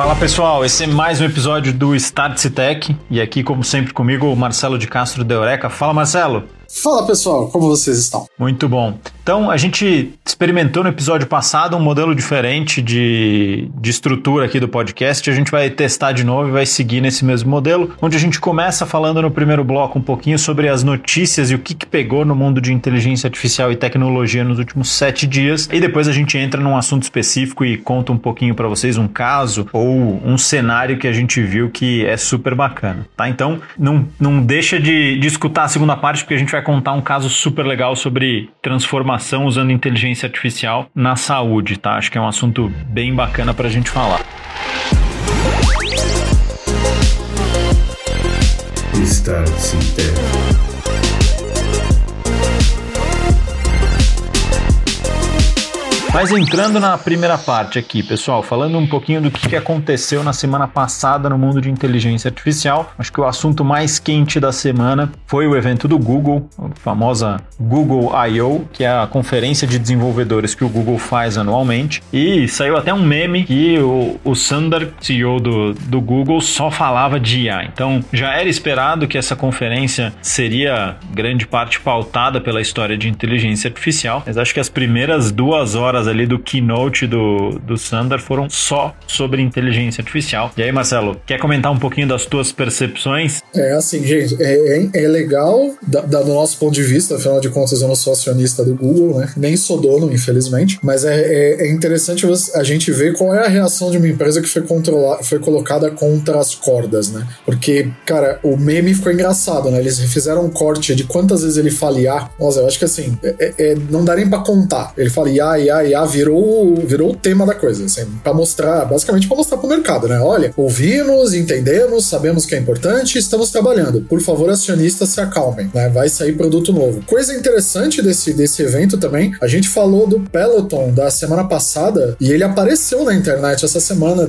Fala pessoal, esse é mais um episódio do Start Tech e aqui, como sempre, comigo o Marcelo de Castro de Eureka. Fala Marcelo! Fala pessoal, como vocês estão? Muito bom. Então, a gente experimentou no episódio passado um modelo diferente de, de estrutura aqui do podcast. A gente vai testar de novo e vai seguir nesse mesmo modelo, onde a gente começa falando no primeiro bloco um pouquinho sobre as notícias e o que, que pegou no mundo de inteligência artificial e tecnologia nos últimos sete dias. E depois a gente entra num assunto específico e conta um pouquinho para vocês um caso ou um cenário que a gente viu que é super bacana, tá? Então, não, não deixa de, de escutar a segunda parte, porque a gente vai contar um caso super legal sobre transformação usando inteligência artificial na saúde, tá? Acho que é um assunto bem bacana para a gente falar. Mas entrando na primeira parte aqui, pessoal, falando um pouquinho do que aconteceu na semana passada no mundo de inteligência artificial, acho que o assunto mais quente da semana foi o evento do Google, a famosa Google I.O., que é a conferência de desenvolvedores que o Google faz anualmente, e saiu até um meme que o, o Sundar, CEO do, do Google, só falava de IA. Então já era esperado que essa conferência seria grande parte pautada pela história de inteligência artificial, mas acho que as primeiras duas horas horas ali do keynote do, do Sundar foram só sobre inteligência artificial. E aí, Marcelo, quer comentar um pouquinho das tuas percepções? É assim, gente, é, é, é legal da, do nosso ponto de vista, afinal de contas eu não sou acionista do Google, né? Nem sou dono, infelizmente, mas é, é, é interessante a gente ver qual é a reação de uma empresa que foi, foi colocada contra as cordas, né? Porque, cara, o meme ficou engraçado, né? Eles fizeram um corte de quantas vezes ele fala IA. Nossa, eu acho que assim, é, é, não dá nem pra contar. Ele fala IA, IA, IA virou, virou o tema da coisa, assim, para mostrar, basicamente para mostrar pro mercado, né? Olha, ouvimos, entendemos, sabemos que é importante, estamos trabalhando. Por favor, acionistas se acalmem, né? Vai sair produto novo. Coisa interessante desse, desse evento também, a gente falou do Peloton da semana passada e ele apareceu na internet essa semana,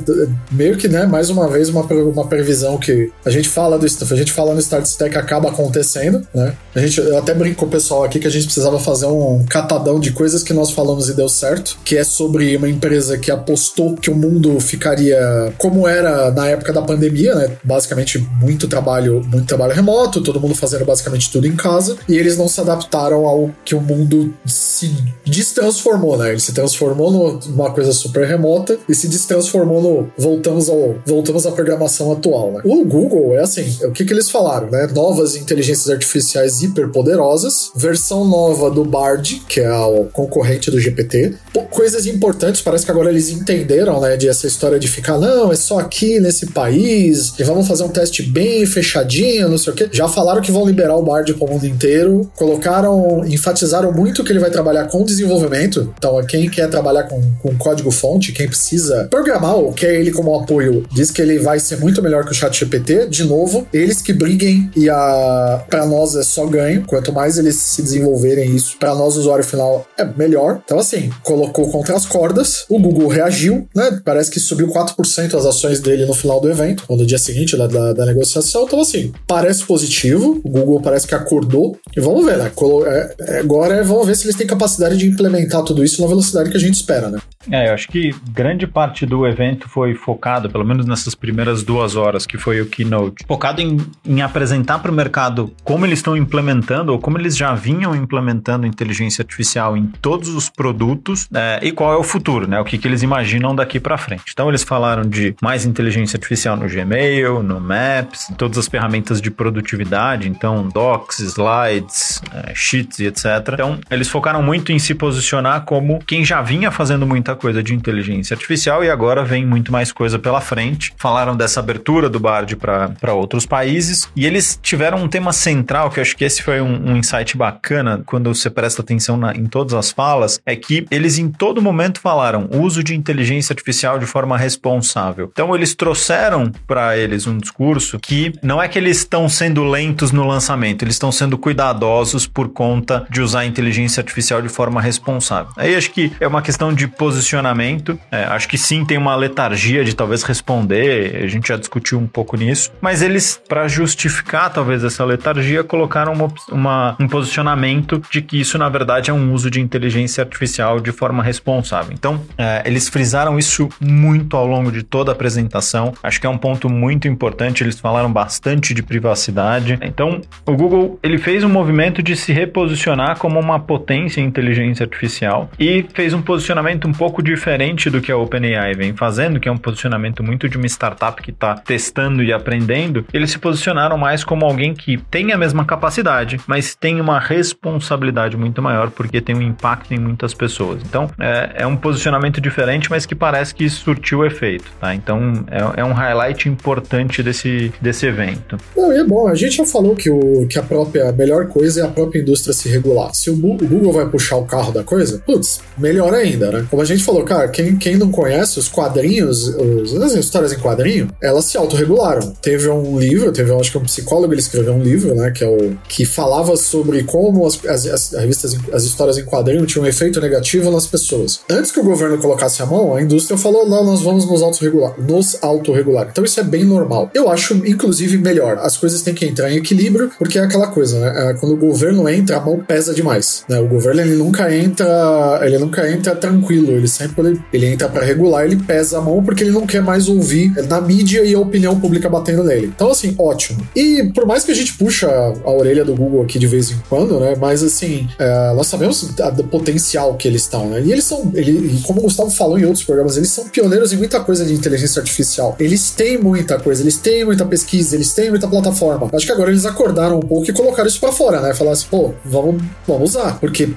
meio que, né, mais uma vez uma, uma previsão que a gente fala do a gente fala no Start Stack acaba acontecendo, né? A gente até brinco com o pessoal aqui que a gente precisava fazer um catadão de coisas que nós falamos e deu certo, que é sobre uma empresa que apostou que o mundo ficaria como era na época da pandemia, né? Basicamente muito trabalho, muito trabalho remoto, todo mundo fazendo basicamente tudo em casa, e eles não se adaptaram ao que o mundo se destransformou, né? Ele se transformou numa coisa super remota e se destransformou no voltamos ao voltamos à programação atual, né? O Google é assim, o que que eles falaram, né? Novas inteligências artificiais hiperpoderosas, versão nova do Bard, que é o concorrente do GPT, coisas importantes, parece que agora eles entenderam, né, de essa história de ficar, não, é só aqui nesse país, e vamos fazer um teste bem fechadinho, não sei o quê. Já falaram que vão liberar o Bard para o mundo inteiro, colocaram, enfatizaram muito que ele vai trabalhar com desenvolvimento, então quem quer trabalhar com, com código-fonte, quem precisa programar ou quer ele como apoio, diz que ele vai ser muito melhor que o chat GPT, de novo, eles que briguem e a para nós é só ganho, quanto mais eles se desenvolverem isso, para nós usuário final é melhor. Então assim, colocou contra as cordas, o Google reagiu, né? Parece que subiu 4% as ações dele no final do evento, ou no dia seguinte da, da, da, negociação. Então, assim, parece positivo. O Google parece que acordou. E vamos ver, né? É, é, agora é, vamos ver se eles têm capacidade de implementar tudo isso na velocidade que a gente espera, né? É, eu acho que grande parte do evento foi focado, pelo menos nessas primeiras duas horas, que foi o keynote, focado em, em apresentar para o mercado como eles estão implementando, ou como eles já vinham implementando inteligência artificial em todos os produtos é, e qual é o futuro, né? O que, que eles imaginam daqui para frente. Então, eles falaram de mais inteligência artificial no Gmail, no Maps, em todas as ferramentas de produtividade, então, docs, slides, é, sheets e etc. Então, eles focaram muito em se posicionar como quem já vinha fazendo muita muita coisa de inteligência artificial e agora vem muito mais coisa pela frente. Falaram dessa abertura do Bard para outros países e eles tiveram um tema central, que eu acho que esse foi um, um insight bacana quando você presta atenção na, em todas as falas, é que eles em todo momento falaram uso de inteligência artificial de forma responsável. Então eles trouxeram para eles um discurso que não é que eles estão sendo lentos no lançamento, eles estão sendo cuidadosos por conta de usar a inteligência artificial de forma responsável. Aí acho que é uma questão de posicionamento. É, acho que sim, tem uma letargia de talvez responder, a gente já discutiu um pouco nisso, mas eles, para justificar talvez essa letargia, colocaram uma, uma, um posicionamento de que isso na verdade é um uso de inteligência artificial de de forma responsável. Então, é, eles frisaram isso muito ao longo de toda a apresentação. Acho que é um ponto muito importante. Eles falaram bastante de privacidade. Então, o Google ele fez um movimento de se reposicionar como uma potência em inteligência artificial e fez um posicionamento um pouco diferente do que a OpenAI vem fazendo, que é um posicionamento muito de uma startup que está testando e aprendendo. Eles se posicionaram mais como alguém que tem a mesma capacidade, mas tem uma responsabilidade muito maior porque tem um impacto em muitas pessoas. Então, é, é um posicionamento diferente, mas que parece que surtiu efeito, tá? Então, é, é um highlight importante desse, desse evento. Não, é bom, a gente já falou que, o, que a própria a melhor coisa é a própria indústria se regular. Se o, o Google vai puxar o carro da coisa, putz, melhor ainda, né? Como a gente falou, cara, quem, quem não conhece os quadrinhos, os, as histórias em quadrinho, elas se autorregularam. Teve um livro, teve, acho que um psicólogo, ele escreveu um livro, né, que é o que falava sobre como as, as, as revistas, as histórias em quadrinho tinham um efeito negativo nas pessoas. Antes que o governo colocasse a mão, a indústria falou, não, nós vamos nos autorregular, nos autorregular. Então isso é bem normal. Eu acho, inclusive, melhor. As coisas têm que entrar em equilíbrio, porque é aquela coisa, né? É, quando o governo entra, a mão pesa demais. Né? O governo ele nunca entra, ele nunca entra tranquilo. Ele sempre ele, ele entra para regular, ele pesa a mão porque ele não quer mais ouvir na mídia e a opinião pública batendo nele. Então assim, ótimo. E por mais que a gente puxa a orelha do Google aqui de vez em quando, né? Mas assim, é, nós sabemos do potencial que eles estão, né? E eles são, ele, como o Gustavo falou em outros programas, eles são pioneiros em muita coisa de inteligência artificial. Eles têm muita coisa, eles têm muita pesquisa, eles têm muita plataforma. Acho que agora eles acordaram um pouco e colocaram isso para fora, né? Falar assim, pô, vamos, vamos usar. Porque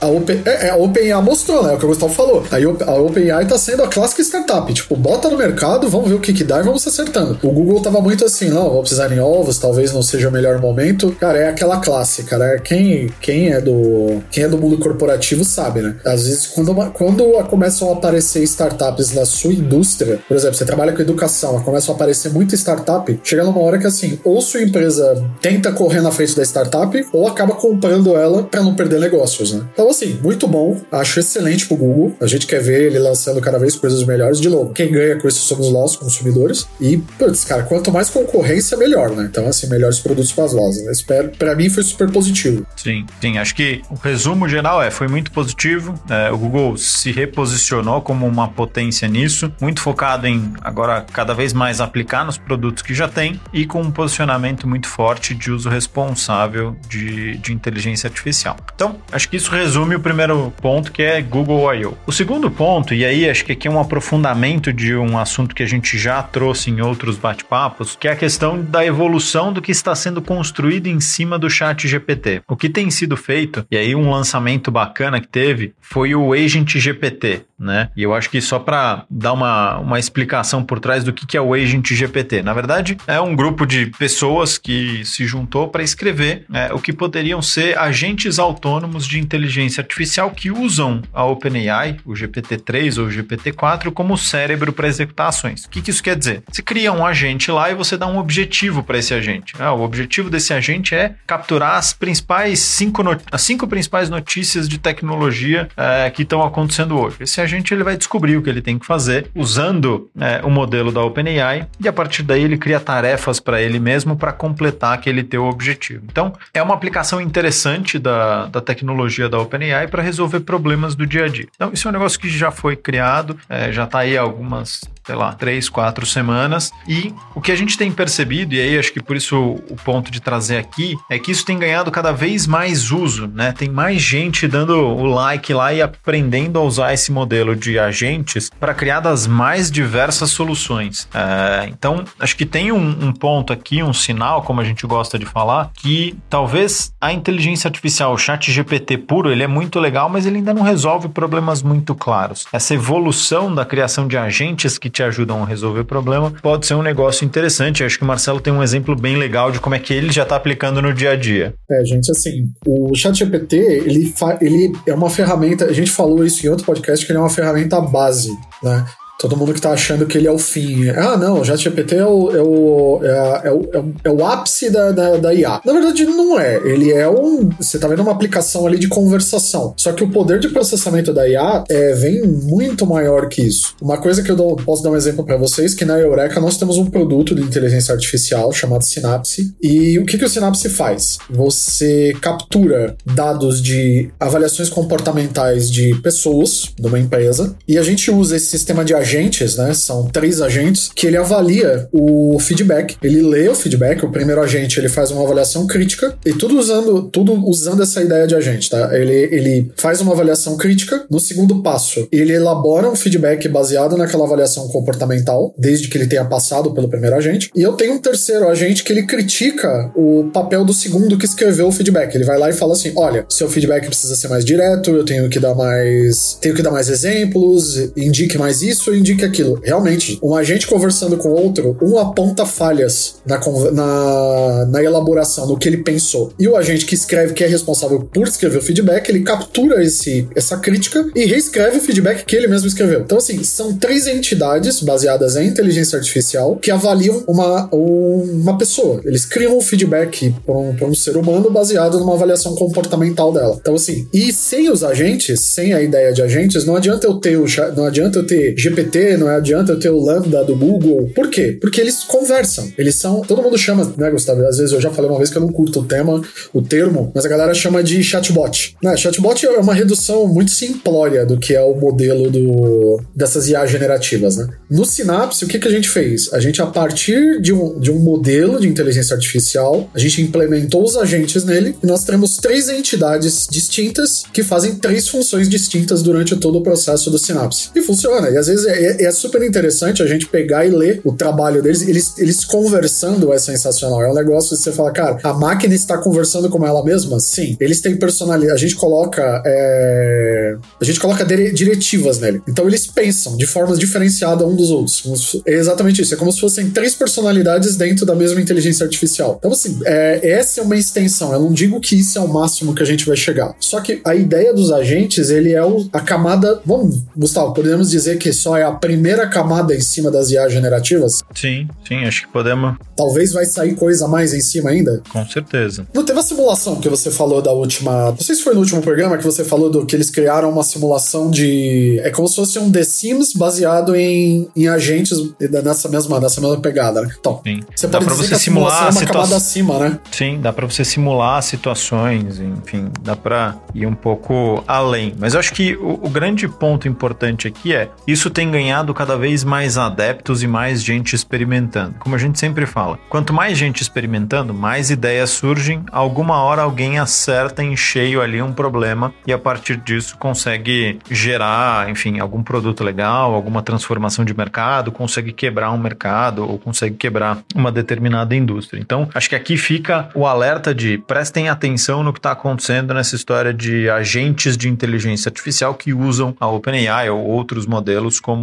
a, Open, é, é, mostrou, né? O que o Gustavo falou. Aí a OpenAI tá sendo a clássica startup. Tipo, bota no mercado, vamos ver o que que dá e vamos acertando. O Google tava muito assim, não, vou precisar em ovos, talvez não seja o melhor momento. Cara, é aquela clássica, né? Quem, quem é do quem é do mundo corporativo sabe, né? Às vezes, quando, quando começam a aparecer startups na sua indústria, por exemplo, você trabalha com educação, começam a aparecer muita startup, chega numa hora que assim, ou sua empresa tenta correr na frente da startup, ou acaba comprando ela para não perder negócios, né? Então, assim, muito bom. Acho excelente pro Google. A gente quer ver ele lançando cada vez coisas melhores. De novo, quem ganha com isso somos nós, consumidores. E, putz, cara, quanto mais concorrência, melhor, né? Então, assim, melhores produtos para as lojas. Né? Espero, para mim foi super positivo. Sim, sim. Acho que o resumo geral é, foi muito positivo. É, o Google se reposicionou como uma potência nisso, muito focado em agora cada vez mais aplicar nos produtos que já tem e com um posicionamento muito forte de uso responsável de, de inteligência artificial. Então, acho que isso resume resume o primeiro ponto, que é Google I.O. O segundo ponto, e aí acho que aqui é um aprofundamento de um assunto que a gente já trouxe em outros bate-papos, que é a questão da evolução do que está sendo construído em cima do chat GPT. O que tem sido feito, e aí um lançamento bacana que teve, foi o Agent GPT, né? E eu acho que só para dar uma, uma explicação por trás do que, que é o Agent GPT. Na verdade, é um grupo de pessoas que se juntou para escrever é, o que poderiam ser agentes autônomos de inteligência inteligência artificial que usam a OpenAI, o GPT-3 ou o GPT-4, como cérebro para executar ações. O que, que, isso quer dizer? Você cria um agente lá e você dá um objetivo para esse agente. Ah, o objetivo desse agente é capturar as principais cinco, as cinco principais notícias de tecnologia é, que estão acontecendo hoje. Esse agente ele vai descobrir o que ele tem que fazer usando é, o modelo da OpenAI e a partir daí ele cria tarefas para ele mesmo para completar aquele teu objetivo. Então é uma aplicação interessante da, da tecnologia da OpenAI OpenAI para resolver problemas do dia a dia. Então, isso é um negócio que já foi criado, é, já está aí algumas sei lá, três, quatro semanas. E o que a gente tem percebido, e aí acho que por isso o ponto de trazer aqui, é que isso tem ganhado cada vez mais uso, né? Tem mais gente dando o like lá e aprendendo a usar esse modelo de agentes para criar das mais diversas soluções. É, então, acho que tem um, um ponto aqui, um sinal, como a gente gosta de falar, que talvez a inteligência artificial, o chat GPT puro, ele é muito legal, mas ele ainda não resolve problemas muito claros. Essa evolução da criação de agentes que te ajudam a resolver o problema, pode ser um negócio interessante. acho que o Marcelo tem um exemplo bem legal de como é que ele já está aplicando no dia a dia. É, gente, assim, o ChatGPT, ele, ele é uma ferramenta, a gente falou isso em outro podcast, que ele é uma ferramenta base, né? Todo mundo que tá achando que ele é o fim. Ah, não, o ChatGPT é o, é o, é, é, o, é o ápice da, da, da, IA. Na verdade, não é. Ele é um. Você tá vendo uma aplicação ali de conversação. Só que o poder de processamento da IA é, vem muito maior que isso. Uma coisa que eu dou, posso dar um exemplo para vocês, que na Eureka nós temos um produto de inteligência artificial chamado Synapse. E o que, que o Synapse faz? Você captura dados de avaliações comportamentais de pessoas de uma empresa e a gente usa esse sistema de agentes, né? São três agentes que ele avalia o feedback. Ele lê o feedback, o primeiro agente ele faz uma avaliação crítica e tudo usando tudo usando essa ideia de agente, tá? Ele, ele faz uma avaliação crítica. No segundo passo, ele elabora um feedback baseado naquela avaliação comportamental, desde que ele tenha passado pelo primeiro agente. E eu tenho um terceiro agente que ele critica o papel do segundo que escreveu o feedback. Ele vai lá e fala assim: olha, seu feedback precisa ser mais direto, eu tenho que dar mais. tenho que dar mais exemplos, indique mais isso, indique aquilo. Realmente, um agente conversando com outro, um aponta falhas na, na, na elaboração, no que ele pensou. E o agente que escreve, que é responsável por escrever o feedback, ele captura esse, essa crítica e reescreve o feedback que ele mesmo escreveu. Então, assim, são três entidades baseadas em inteligência artificial que avaliam uma, uma pessoa. Eles criam um feedback para um, um ser humano baseado numa avaliação comportamental dela. Então, assim, e sem os agentes, sem a ideia de agentes, não adianta eu ter o não adianta eu ter GPT, não adianta eu ter o Lambda do Google. Por quê? Porque eles conversam. Eles são. Todo mundo chama, né, Gustavo? Às vezes eu já falei uma vez que eu não curto o tema, o termo, mas a galera chama de chatbot. Né? Chatbot é uma redução muito simplória do que é o modelo do, dessas IA generativas, né? No Synapse, o que, que a gente fez? A gente, a partir de um, de um modelo de inteligência artificial, a gente implementou os agentes nele e nós temos três entidades distintas que fazem três funções distintas durante todo o processo do Synapse. E funciona. E às vezes é, é super interessante a gente pegar e ler o trabalho deles. Eles, eles conversando é sensacional. É um negócio que você fala, cara, a máquina está conversando com ela mesma? Sim. Eles têm personalidade. A gente coloca. É... A gente coloca diretivas nele. Então eles pensam de formas diferenciadas um dos outros. É exatamente isso. É como se fossem três personalidades dentro da mesma inteligência artificial. Então, assim, é, essa é uma extensão. Eu não digo que isso é o máximo que a gente vai chegar. Só que a ideia dos agentes, ele é o, a camada. Vamos, Gustavo, podemos dizer que só é a primeira camada em cima das IA generativas? Sim, sim, acho que podemos. Talvez vai sair coisa mais em cima ainda? Com certeza. Não teve a simulação que você falou da última. Não sei se foi no último programa que você falou do que eles criaram uma simulação de. É como se fosse um The Sims baseado em, em agentes nessa mesma, nessa mesma pegada, né? Então, sim. você dá pode pra você simular é uma situa... camada acima, né? Sim, dá pra você simular situações, enfim, dá pra ir um pouco além. Mas eu acho que o, o grande ponto importante aqui é isso tem ganhado cada vez mais adeptos e mais gente experimentando. Como a gente sempre fala, quanto mais gente experimentando, mais ideias surgem, alguma hora alguém acerta em cheio ali um problema e a partir disso consegue gerar, enfim, algum produto legal, alguma transformação de mercado, consegue quebrar um mercado ou consegue quebrar uma determinada indústria. Então, acho que aqui fica o alerta de prestem atenção no que está acontecendo nessa história de agentes de inteligência artificial que usam a OpenAI ou outros modelos como,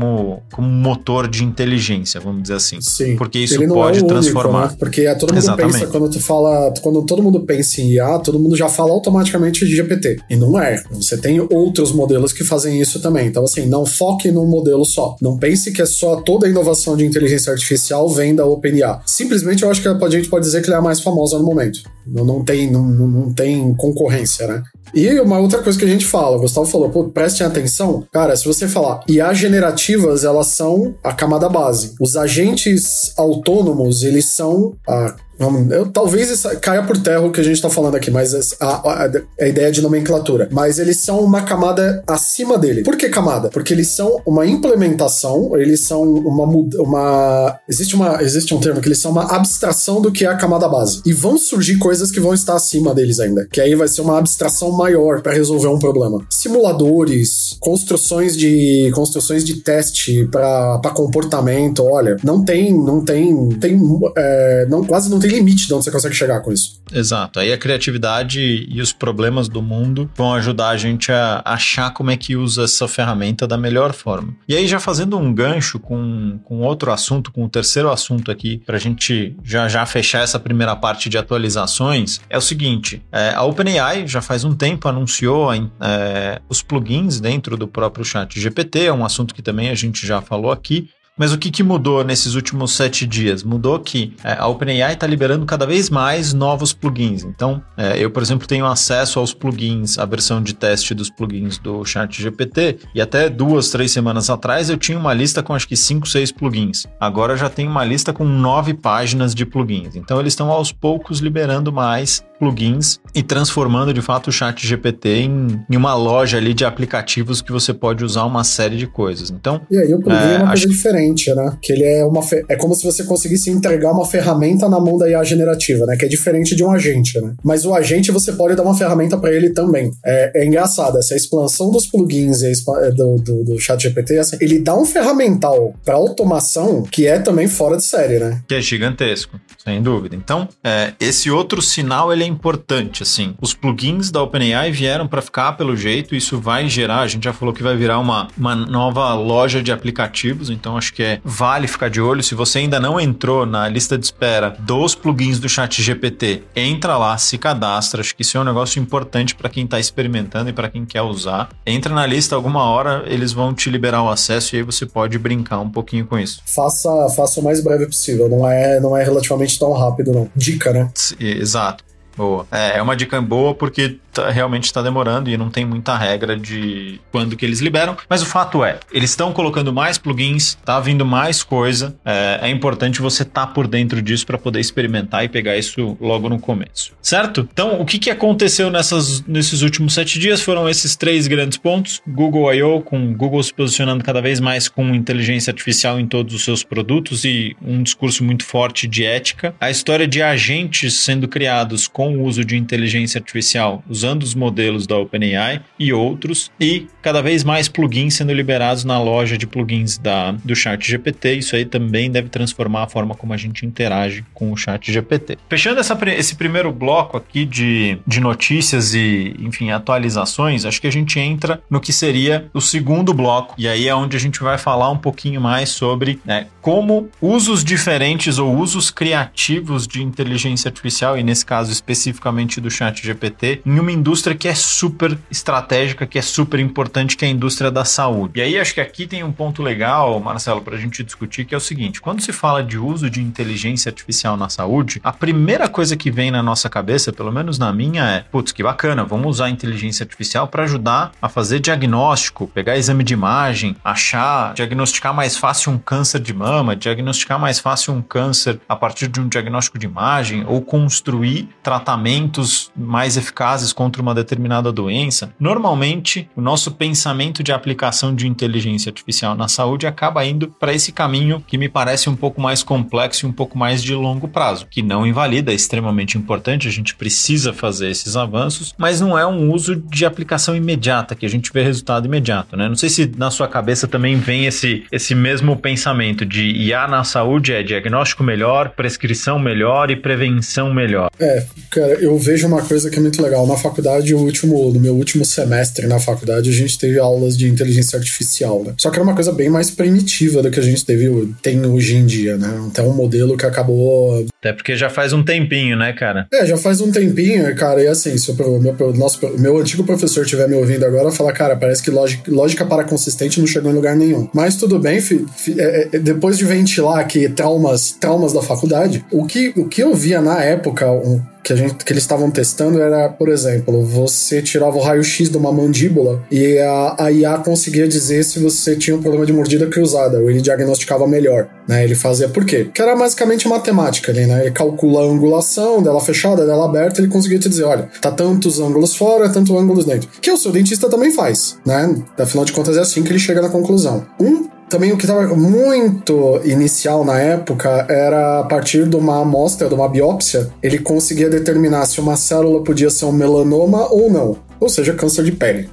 como motor de inteligência, vamos dizer assim. Sim. Porque isso pode é transformar. Único, né? Porque é, todo mundo Exatamente. pensa, quando tu fala, quando todo mundo pensa em IA, todo mundo já fala automaticamente de GPT. E não é. Você tem outros modelos que fazem isso também. Então, assim, não foque num modelo só. Não pense que é só toda a inovação de inteligência artificial vem da OpenIA. Simplesmente eu acho que a gente pode dizer que ela é a mais famosa no momento. Não, não, tem, não, não tem concorrência, né? E uma outra coisa que a gente fala, o Gustavo falou, pô, prestem atenção. Cara, se você falar IA generativas, elas são a camada base. Os agentes autônomos, eles são a eu, talvez caia por terra o que a gente está falando aqui, mas a, a, a, ideia de nomenclatura. Mas eles são uma camada acima dele. Por que camada? Porque eles são uma implementação, eles são uma. uma existe, uma existe um termo que eles são uma abstração do que é a camada base. E vão surgir coisas que vão estar acima deles ainda. Que aí vai ser uma abstração maior para resolver um problema. Simuladores, construções de construções de teste para comportamento. Olha, não tem, não tem, tem é, não quase não tem tem limite de onde você consegue chegar com isso. Exato. Aí a criatividade e os problemas do mundo vão ajudar a gente a achar como é que usa essa ferramenta da melhor forma. E aí, já fazendo um gancho com, com outro assunto, com o terceiro assunto aqui, para a gente já já fechar essa primeira parte de atualizações, é o seguinte: é, a OpenAI já faz um tempo anunciou é, os plugins dentro do próprio chat GPT, é um assunto que também a gente já falou aqui. Mas o que, que mudou nesses últimos sete dias? Mudou que é, a OpenAI está liberando cada vez mais novos plugins. Então, é, eu, por exemplo, tenho acesso aos plugins, a versão de teste dos plugins do ChatGPT, e até duas, três semanas atrás eu tinha uma lista com acho que cinco, seis plugins. Agora já tenho uma lista com nove páginas de plugins. Então, eles estão aos poucos liberando mais plugins e transformando de fato o Chat GPT em, em, uma loja ali de aplicativos que você pode usar uma série de coisas. Então, e aí o plugin é, é uma coisa diferente, né? Que ele é uma é como se você conseguisse entregar uma ferramenta na mão da IA generativa, né? Que é diferente de um agente, né? Mas o agente você pode dar uma ferramenta para ele também. É, é, engraçado essa expansão dos plugins é, do, do, do Chat GPT, assim, ele dá um ferramental para automação que é também fora de série, né? Que é gigantesco, sem dúvida. Então, é, esse outro sinal ele é importante, assim. Os plugins da OpenAI vieram para ficar pelo jeito, isso vai gerar, a gente já falou que vai virar uma, uma nova loja de aplicativos, então acho que é vale ficar de olho. Se você ainda não entrou na lista de espera dos plugins do Chat GPT, entra lá, se cadastra. Acho que isso é um negócio importante para quem está experimentando e para quem quer usar. Entra na lista, alguma hora eles vão te liberar o acesso e aí você pode brincar um pouquinho com isso. Faça, faça o mais breve possível, não é, não é relativamente tão rápido, não. Dica, né? Exato. Boa. É, é uma dica boa porque tá, realmente está demorando e não tem muita regra de quando que eles liberam. Mas o fato é, eles estão colocando mais plugins, tá vindo mais coisa. É, é importante você estar tá por dentro disso para poder experimentar e pegar isso logo no começo. Certo? Então, o que, que aconteceu nessas, nesses últimos sete dias foram esses três grandes pontos. Google I.O., com Google se posicionando cada vez mais com inteligência artificial em todos os seus produtos e um discurso muito forte de ética. A história de agentes sendo criados com o uso de inteligência artificial, usando os modelos da OpenAI e outros, e cada vez mais plugins sendo liberados na loja de plugins da, do Chat GPT. Isso aí também deve transformar a forma como a gente interage com o Chat GPT. Fechando essa, esse primeiro bloco aqui de, de notícias e, enfim, atualizações, acho que a gente entra no que seria o segundo bloco, e aí é onde a gente vai falar um pouquinho mais sobre né, como usos diferentes ou usos criativos de inteligência artificial, e nesse caso especificamente do Chat GPT, em uma indústria que é super estratégica, que é super importante, que é a indústria da saúde. E aí acho que aqui tem um ponto legal, Marcelo, para a gente discutir, que é o seguinte: quando se fala de uso de inteligência artificial na saúde, a primeira coisa que vem na nossa cabeça, pelo menos na minha, é: putz, que bacana, vamos usar a inteligência artificial para ajudar a fazer diagnóstico, pegar exame de imagem, achar, diagnosticar mais fácil um câncer de mama diagnosticar mais fácil um câncer a partir de um diagnóstico de imagem ou construir tratamentos mais eficazes contra uma determinada doença. Normalmente, o nosso pensamento de aplicação de inteligência artificial na saúde acaba indo para esse caminho que me parece um pouco mais complexo e um pouco mais de longo prazo, que não invalida, é extremamente importante, a gente precisa fazer esses avanços, mas não é um uso de aplicação imediata, que a gente vê resultado imediato, né? Não sei se na sua cabeça também vem esse, esse mesmo pensamento de IA na saúde é diagnóstico melhor, prescrição melhor e prevenção melhor. É, cara, eu vejo uma coisa que é muito legal. Na faculdade, o último, no meu último semestre na faculdade, a gente teve aulas de inteligência artificial, né? Só que era uma coisa bem mais primitiva do que a gente teve, tem hoje em dia, né? Então, um modelo que acabou. Até porque já faz um tempinho, né, cara? É, já faz um tempinho, cara, e assim, se o meu, nosso, meu antigo professor estiver me ouvindo agora, falar, cara, parece que lógica, lógica para consistente não chegou em lugar nenhum. Mas tudo bem, fi, fi, é, é, depois de ventilar aqui traumas, traumas da faculdade, o que, o que eu via na época, um, que, a gente, que eles estavam testando era, por exemplo, você tirava o raio-x de uma mandíbula e a, a IA conseguia dizer se você tinha um problema de mordida cruzada, ou ele diagnosticava melhor, né? Ele fazia por quê? Porque era basicamente matemática ali, né? Ele calcula a angulação dela fechada, dela aberta, ele conseguia te dizer, olha, tá tantos ângulos fora, tantos ângulos dentro. Que o seu dentista também faz, né? Afinal de contas é assim que ele chega na conclusão. Um também o que estava muito inicial na época era a partir de uma amostra, de uma biópsia, ele conseguia determinar se uma célula podia ser um melanoma ou não. Ou seja, câncer de pele,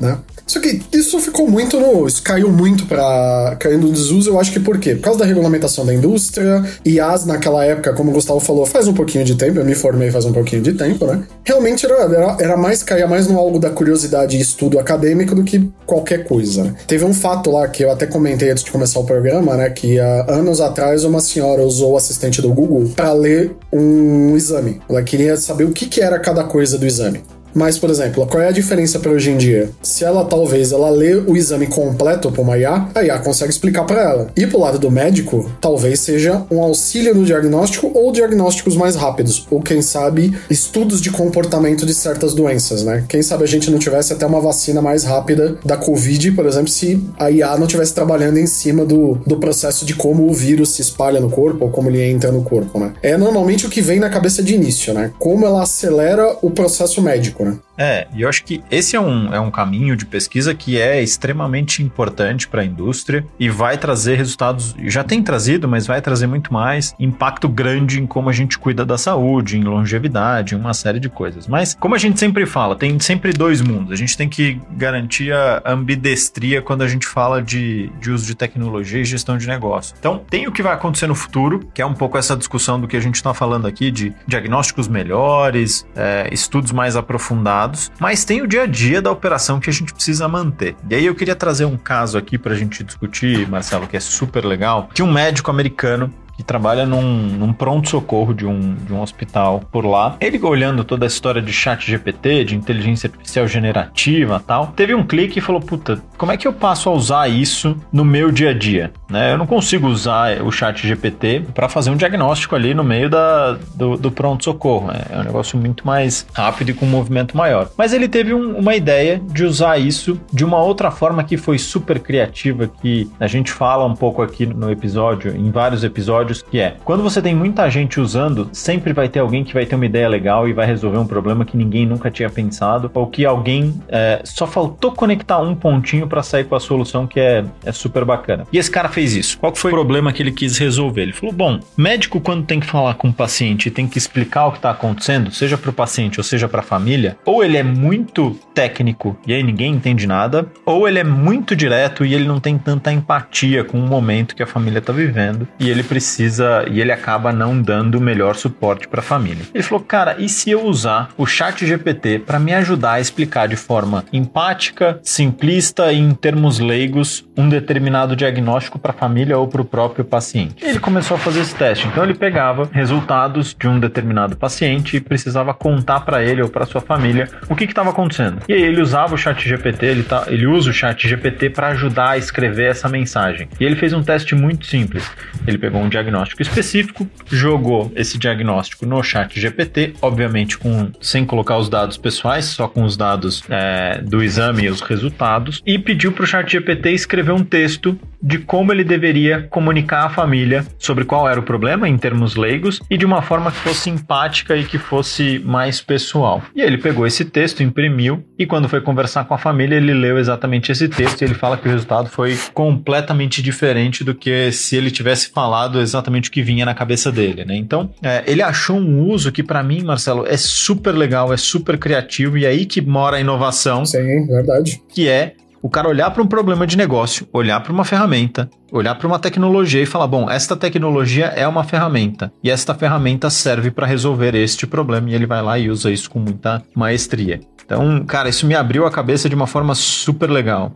né? Só que isso ficou muito no. Isso caiu muito pra. caindo no desuso, eu acho que por quê? Por causa da regulamentação da indústria, IAs naquela época, como o Gustavo falou, faz um pouquinho de tempo, eu me formei faz um pouquinho de tempo, né? Realmente era, era, era mais, caía mais no algo da curiosidade e estudo acadêmico do que qualquer coisa, né? Teve um fato lá que eu até comentei antes de começar o programa, né? Que há anos atrás uma senhora usou o assistente do Google para ler um exame. Ela queria saber o que, que era cada coisa do exame. Mas, por exemplo, qual é a diferença para hoje em dia? Se ela talvez ela lê o exame completo para uma IA, a IA consegue explicar para ela. E pro lado do médico, talvez seja um auxílio no diagnóstico ou diagnósticos mais rápidos, ou quem sabe estudos de comportamento de certas doenças, né? Quem sabe a gente não tivesse até uma vacina mais rápida da Covid, por exemplo, se a IA não estivesse trabalhando em cima do, do processo de como o vírus se espalha no corpo ou como ele entra no corpo, né? É normalmente o que vem na cabeça de início, né? Como ela acelera o processo médico né? É, e eu acho que esse é um, é um caminho de pesquisa que é extremamente importante para a indústria e vai trazer resultados, já tem trazido, mas vai trazer muito mais impacto grande em como a gente cuida da saúde, em longevidade, em uma série de coisas. Mas, como a gente sempre fala, tem sempre dois mundos. A gente tem que garantir a ambidestria quando a gente fala de, de uso de tecnologia e gestão de negócio. Então, tem o que vai acontecer no futuro, que é um pouco essa discussão do que a gente está falando aqui de diagnósticos melhores, é, estudos mais aprofundados dados, mas tem o dia a dia da operação que a gente precisa manter. E aí eu queria trazer um caso aqui para a gente discutir, Marcelo, que é super legal, de um médico americano que trabalha num, num pronto-socorro de um, de um hospital por lá. Ele olhando toda a história de chat GPT, de inteligência artificial generativa tal, teve um clique e falou, puta, como é que eu passo a usar isso no meu dia a dia? Né? Eu não consigo usar o chat GPT para fazer um diagnóstico ali no meio da, do, do pronto-socorro. É, é um negócio muito mais rápido e com um movimento maior. Mas ele teve um, uma ideia de usar isso de uma outra forma que foi super criativa, que a gente fala um pouco aqui no episódio, em vários episódios episódios, que é quando você tem muita gente usando, sempre vai ter alguém que vai ter uma ideia legal e vai resolver um problema que ninguém nunca tinha pensado, ou que alguém é, só faltou conectar um pontinho para sair com a solução que é, é super bacana. E esse cara fez isso. Qual foi o problema que ele quis resolver? Ele falou: bom, médico quando tem que falar com o paciente e tem que explicar o que está acontecendo, seja para o paciente ou seja para a família, ou ele é muito técnico e aí ninguém entende nada, ou ele é muito direto e ele não tem tanta empatia com o momento que a família está vivendo e ele precisa precisa e ele acaba não dando o melhor suporte para a família. Ele falou: "Cara, e se eu usar o Chat GPT para me ajudar a explicar de forma empática, simplista e em termos leigos um determinado diagnóstico para a família ou para o próprio paciente?". Ele começou a fazer esse teste. Então ele pegava resultados de um determinado paciente e precisava contar para ele ou para sua família o que estava acontecendo. E aí ele usava o Chat GPT, ele, tá, ele usa o Chat GPT para ajudar a escrever essa mensagem. E ele fez um teste muito simples. Ele pegou um diagnóstico diagnóstico específico, jogou esse diagnóstico no chat GPT, obviamente com, sem colocar os dados pessoais, só com os dados é, do exame e os resultados, e pediu para o chat GPT escrever um texto de como ele deveria comunicar à família sobre qual era o problema em termos leigos e de uma forma que fosse empática e que fosse mais pessoal. E ele pegou esse texto, imprimiu e quando foi conversar com a família, ele leu exatamente esse texto e ele fala que o resultado foi completamente diferente do que se ele tivesse falado exatamente o que vinha na cabeça dele, né? Então, é, ele achou um uso que para mim, Marcelo, é super legal, é super criativo e é aí que mora a inovação. Sim, verdade. Que é o cara olhar para um problema de negócio, olhar para uma ferramenta, olhar para uma tecnologia e falar: bom, esta tecnologia é uma ferramenta e esta ferramenta serve para resolver este problema e ele vai lá e usa isso com muita maestria. Então, cara, isso me abriu a cabeça de uma forma super legal.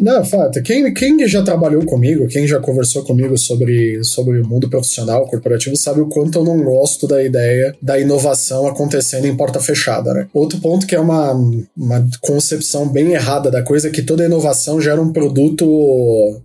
Não, fato. Quem, quem já trabalhou comigo, quem já conversou comigo sobre, sobre o mundo profissional, corporativo, sabe o quanto eu não gosto da ideia da inovação acontecendo em porta fechada, né? Outro ponto que é uma, uma concepção bem errada da coisa é que toda inovação gera um produto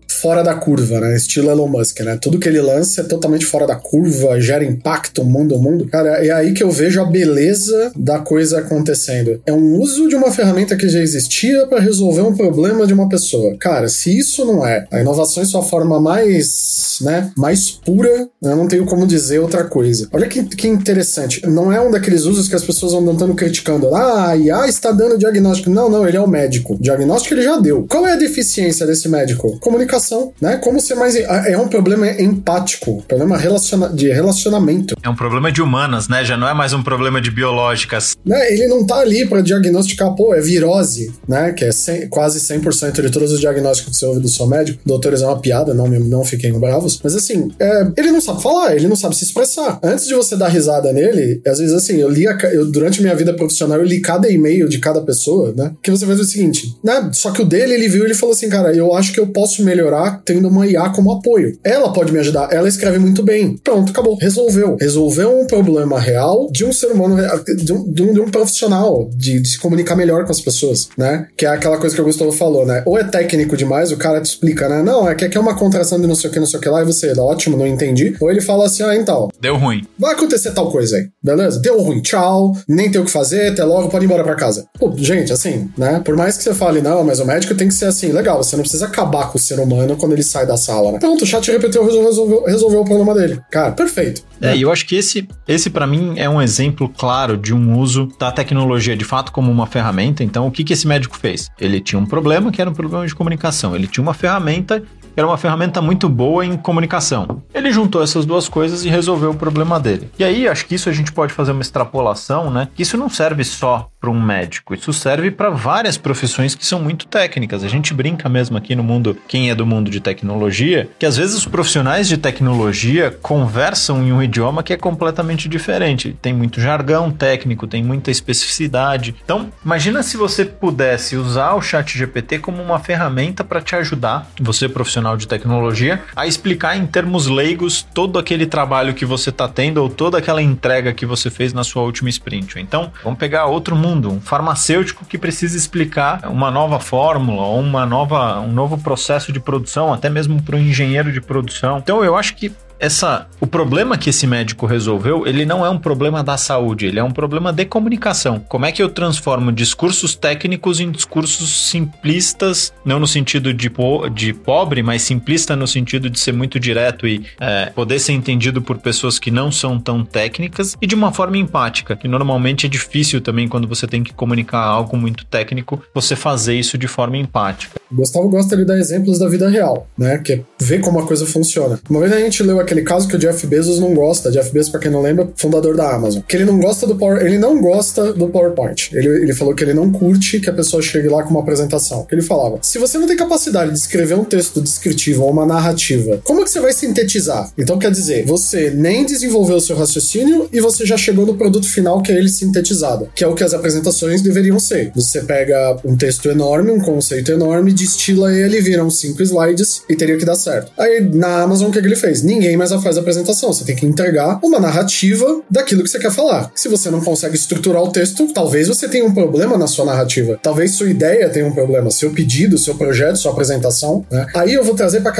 fora da curva, né? Estilo Elon Musk, né? Tudo que ele lança é totalmente fora da curva, gera impacto, mundo, mundo. Cara, é aí que eu vejo a beleza da coisa acontecendo. É um uso de uma ferramenta que já existia para resolver um problema de uma pessoa. Pessoa. Cara, se isso não é a inovação em sua forma mais, né, mais pura, eu não tenho como dizer outra coisa. Olha que, que interessante. Não é um daqueles usos que as pessoas vão andando criticando. Ah, a IA está dando diagnóstico. Não, não, ele é o médico. diagnóstico ele já deu. Qual é a deficiência desse médico? Comunicação, né? Como ser mais. É um problema empático, problema relaciona... de relacionamento. É um problema de humanas, né? Já não é mais um problema de biológicas. Né? Ele não tá ali para diagnosticar, pô, é virose, né? Que é 100, quase 100% de todos os diagnósticos que você ouve do seu médico. Doutores é uma piada, não, não fiquem bravos. Mas assim, é, ele não sabe falar, ele não sabe se expressar. Antes de você dar risada nele, às vezes assim, eu li, a, eu, durante minha vida profissional, eu li cada e-mail de cada pessoa, né? Que você faz o seguinte, né? Só que o dele, ele viu, ele falou assim, cara, eu acho que eu posso melhorar tendo uma IA como apoio. Ela pode me ajudar, ela escreve muito bem. Pronto, acabou. Resolveu. Resolveu um problema real de um ser humano, de um, de um, de um profissional, de, de, se comunicar melhor com as pessoas, né? Que é aquela coisa que o Gustavo falou, né? Ou é técnico demais, o cara te explica, né? Não, é que aqui é uma contração de não sei o que, não sei o que lá, e você, ótimo, não entendi. Ou ele fala assim, ah, então. Deu ruim. Vai acontecer tal coisa aí, beleza? Deu ruim, tchau, nem tem o que fazer, até logo, pode ir embora pra casa. Pô, gente, assim, né? Por mais que você fale, não, mas o médico tem que ser assim, legal, você não precisa acabar com o ser humano quando ele sai da sala, né? Pronto, o chat repetiu, resolveu, resolveu o problema dele. Cara, perfeito. É, e eu acho que esse, esse para mim é um exemplo claro de um uso da tecnologia de fato como uma ferramenta. Então, o que, que esse médico fez? Ele tinha um problema que era um problema de comunicação. Ele tinha uma ferramenta era uma ferramenta muito boa em comunicação. Ele juntou essas duas coisas e resolveu o problema dele. E aí, acho que isso a gente pode fazer uma extrapolação, né? Que isso não serve só para um médico, isso serve para várias profissões que são muito técnicas. A gente brinca mesmo aqui no mundo, quem é do mundo de tecnologia, que às vezes os profissionais de tecnologia conversam em um idioma que é completamente diferente. Tem muito jargão técnico, tem muita especificidade. Então, imagina se você pudesse usar o Chat GPT como uma ferramenta para te ajudar, você profissional profissional de tecnologia a explicar em termos leigos todo aquele trabalho que você está tendo ou toda aquela entrega que você fez na sua última sprint. Então, vamos pegar outro mundo, um farmacêutico que precisa explicar uma nova fórmula ou uma nova, um novo processo de produção, até mesmo para um engenheiro de produção. Então, eu acho que essa o problema que esse médico resolveu, ele não é um problema da saúde, ele é um problema de comunicação. Como é que eu transformo discursos técnicos em discursos simplistas, não no sentido de, po de pobre, mas simplista no sentido de ser muito direto e é, poder ser entendido por pessoas que não são tão técnicas e de uma forma empática, que normalmente é difícil também quando você tem que comunicar algo muito técnico, você fazer isso de forma empática. Gustavo gosta de dar exemplos da vida real, né? Que é ver como a coisa funciona. Uma vez a gente leu aquele caso que o Jeff Bezos não gosta. Jeff Bezos, pra quem não lembra, fundador da Amazon. Que ele não gosta do Power, ele não gosta do PowerPoint. Ele, ele falou que ele não curte que a pessoa chegue lá com uma apresentação. Ele falava: se você não tem capacidade de escrever um texto descritivo ou uma narrativa, como é que você vai sintetizar? Então quer dizer, você nem desenvolveu o seu raciocínio e você já chegou no produto final que é ele sintetizado, que é o que as apresentações deveriam ser. Você pega um texto enorme, um conceito enorme, destila ele, vira uns cinco slides e teria que dar certo. Aí na Amazon o que, ele fez? Ninguém mais a apresentação. Você tem que entregar uma narrativa daquilo que você quer falar. Se você não consegue estruturar o texto, talvez você tenha um problema na sua narrativa. Talvez sua ideia tenha um problema, seu pedido, seu projeto, sua apresentação. Né? Aí eu vou trazer para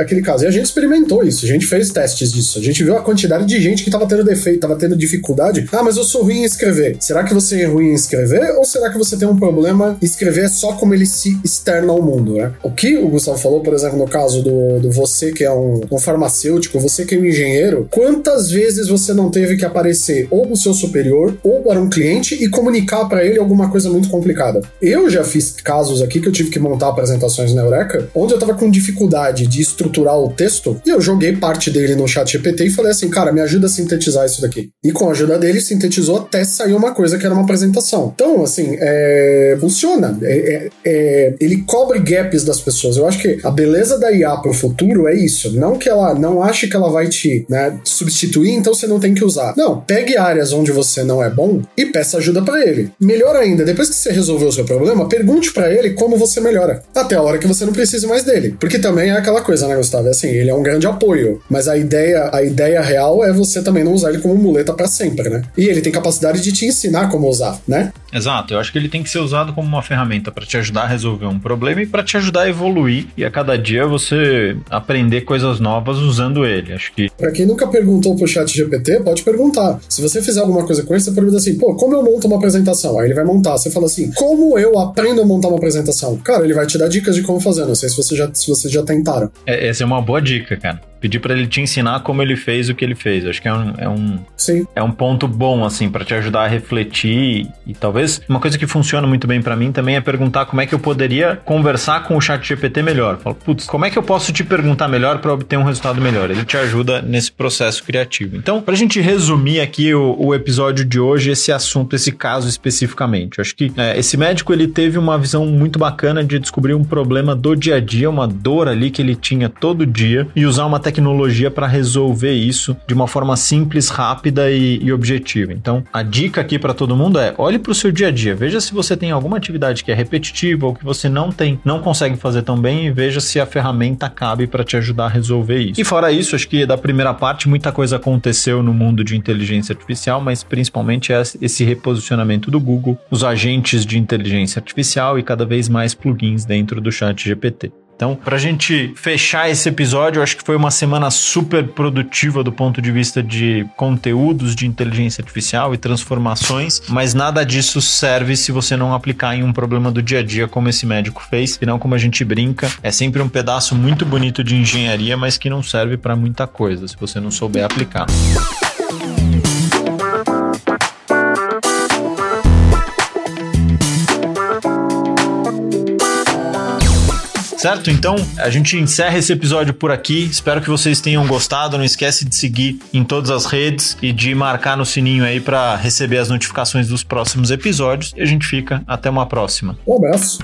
aquele caso. E a gente experimentou isso, a gente fez testes disso. A gente viu a quantidade de gente que estava tendo defeito, estava tendo dificuldade. Ah, mas eu sou ruim em escrever. Será que você é ruim em escrever? Ou será que você tem um problema em escrever só como ele se externa ao mundo? Né? O que o Gustavo falou, por exemplo, no caso do, do você que é um, um farmacêutico, você que é um engenheiro, quantas vezes você não teve que aparecer ou pro seu superior ou para um cliente e comunicar para ele alguma coisa muito complicada? Eu já fiz casos aqui que eu tive que montar apresentações na Eureka, onde eu tava com dificuldade de estruturar o texto e eu joguei parte dele no chat GPT e falei assim, cara, me ajuda a sintetizar isso daqui. E com a ajuda dele, sintetizou até sair uma coisa que era uma apresentação. Então, assim, é... funciona. É, é, é... ele cobre gaps das pessoas. Eu acho que a beleza da IA pro futuro é isso. Não que ela não ache que ela vai te né, substituir, então você não tem que usar. Não, pegue áreas onde você não é bom e peça ajuda para ele. Melhor ainda, depois que você resolveu o seu problema, pergunte para ele como você melhora. Até a hora que você não precise mais dele. Porque também é aquela coisa, né, Gustavo? É assim, ele é um grande apoio, mas a ideia, a ideia real é você também não usar ele como muleta para sempre, né? E ele tem capacidade de te ensinar como usar, né? Exato, eu acho que ele tem que ser usado como uma ferramenta para te ajudar a resolver um problema e para te ajudar a evoluir e a cada dia você aprender coisas novas usando ele. Acho que. Pra quem nunca perguntou pro chat GPT, pode perguntar. Se você fizer alguma coisa com ele, você pergunta assim, pô, como eu monto uma apresentação? Aí ele vai montar. Você fala assim, como eu aprendo a montar uma apresentação? Cara, ele vai te dar dicas de como fazer. Não sei se você já, se vocês já tentaram. É, essa é uma boa dica, cara pedir para ele te ensinar como ele fez o que ele fez. Acho que é um, é um, Sim. É um ponto bom, assim, para te ajudar a refletir. E talvez uma coisa que funciona muito bem para mim também é perguntar como é que eu poderia conversar com o chat GPT melhor. Falo, putz, como é que eu posso te perguntar melhor para obter um resultado melhor? Ele te ajuda nesse processo criativo. Então, pra gente resumir aqui o, o episódio de hoje, esse assunto, esse caso especificamente. Acho que é, esse médico, ele teve uma visão muito bacana de descobrir um problema do dia a dia, uma dor ali que ele tinha todo dia e usar uma tecnologia tecnologia para resolver isso de uma forma simples, rápida e, e objetiva. Então, a dica aqui para todo mundo é: olhe para o seu dia a dia, veja se você tem alguma atividade que é repetitiva ou que você não tem, não consegue fazer tão bem e veja se a ferramenta cabe para te ajudar a resolver isso. E fora isso, acho que da primeira parte muita coisa aconteceu no mundo de inteligência artificial, mas principalmente esse reposicionamento do Google, os agentes de inteligência artificial e cada vez mais plugins dentro do chat GPT. Então, para a gente fechar esse episódio, eu acho que foi uma semana super produtiva do ponto de vista de conteúdos de inteligência artificial e transformações, mas nada disso serve se você não aplicar em um problema do dia a dia como esse médico fez. Afinal, como a gente brinca, é sempre um pedaço muito bonito de engenharia, mas que não serve para muita coisa se você não souber aplicar. Certo? Então, a gente encerra esse episódio por aqui. Espero que vocês tenham gostado. Não esquece de seguir em todas as redes e de marcar no sininho aí para receber as notificações dos próximos episódios. E a gente fica até uma próxima. Um abraço.